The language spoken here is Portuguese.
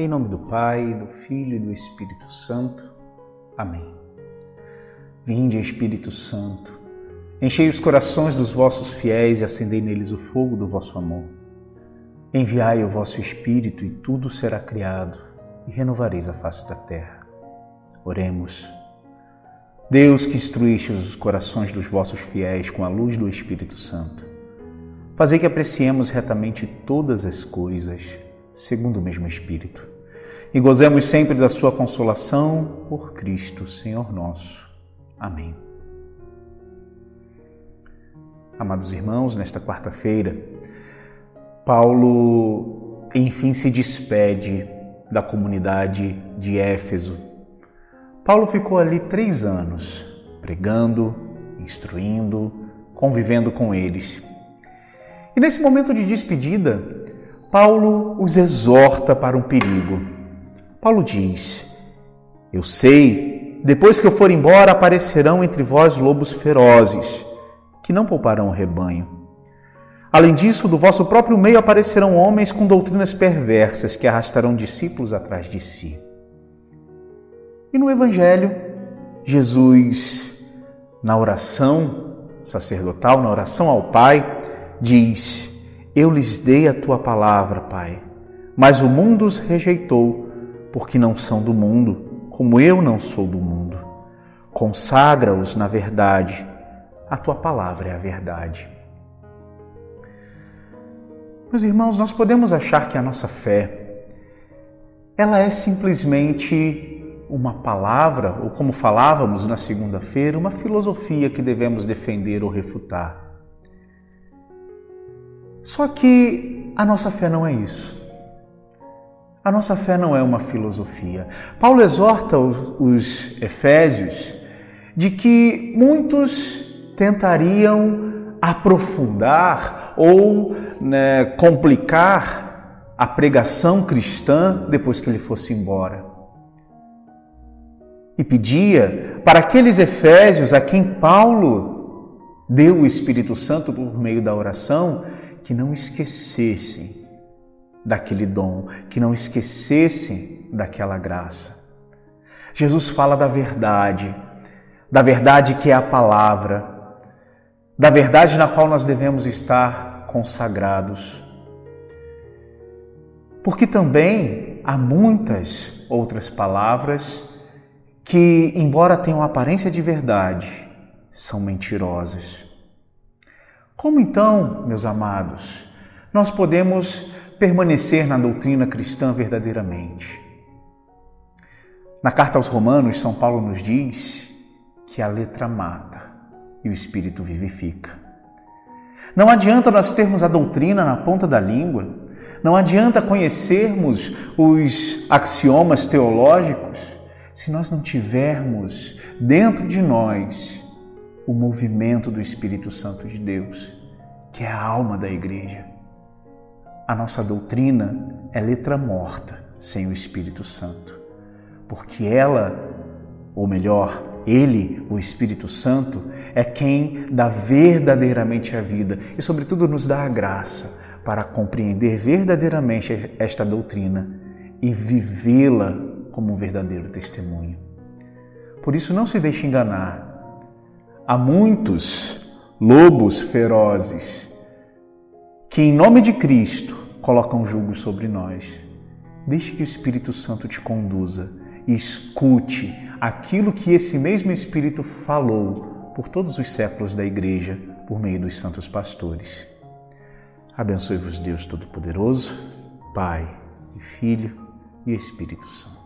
Em nome do Pai, do Filho e do Espírito Santo. Amém. Vinde, Espírito Santo, enchei os corações dos vossos fiéis e acendei neles o fogo do vosso amor. Enviai o vosso Espírito e tudo será criado e renovareis a face da terra. Oremos. Deus que instruíste os corações dos vossos fiéis com a luz do Espírito Santo, fazei que apreciemos retamente todas as coisas segundo o mesmo Espírito, e gozemos sempre da Sua consolação por Cristo, Senhor nosso. Amém. Amados irmãos, nesta quarta-feira, Paulo enfim se despede da comunidade de Éfeso. Paulo ficou ali três anos, pregando, instruindo, convivendo com eles. E nesse momento de despedida, Paulo os exorta para um perigo. Paulo diz: Eu sei, depois que eu for embora, aparecerão entre vós lobos ferozes, que não pouparão o rebanho. Além disso, do vosso próprio meio aparecerão homens com doutrinas perversas que arrastarão discípulos atrás de si. E no Evangelho, Jesus, na oração sacerdotal, na oração ao Pai, diz: eu lhes dei a tua palavra, Pai, mas o mundo os rejeitou, porque não são do mundo, como eu não sou do mundo. Consagra-os na verdade, a tua palavra é a verdade. Meus irmãos, nós podemos achar que a nossa fé ela é simplesmente uma palavra, ou como falávamos na segunda-feira, uma filosofia que devemos defender ou refutar. Só que a nossa fé não é isso. A nossa fé não é uma filosofia. Paulo exorta os, Efésios de que muitos tentariam aprofundar ou né, complicar a pregação cristã depois que ele fosse embora. E pedia para aqueles Efésios a quem Paulo deu o Espírito Santo por meio da oração que não esquecessem daquele dom, que não esquecessem daquela graça. Jesus fala da verdade, da verdade que é a palavra, da verdade na qual nós devemos estar consagrados. Porque também há muitas outras palavras que, embora tenham aparência de verdade, são mentirosas. Como então, meus amados, nós podemos permanecer na doutrina cristã verdadeiramente? Na carta aos Romanos, São Paulo nos diz que a letra mata e o espírito vivifica. Não adianta nós termos a doutrina na ponta da língua, não adianta conhecermos os axiomas teológicos se nós não tivermos dentro de nós o movimento do Espírito Santo de Deus, que é a alma da igreja. A nossa doutrina é letra morta sem o Espírito Santo, porque ela, ou melhor, ele, o Espírito Santo, é quem dá verdadeiramente a vida e, sobretudo, nos dá a graça para compreender verdadeiramente esta doutrina e vivê-la como um verdadeiro testemunho. Por isso, não se deixe enganar Há muitos lobos ferozes que, em nome de Cristo, colocam julgo sobre nós. Deixe que o Espírito Santo te conduza e escute aquilo que esse mesmo Espírito falou por todos os séculos da Igreja por meio dos santos pastores. Abençoe-vos, Deus Todo-Poderoso, Pai e Filho e Espírito Santo.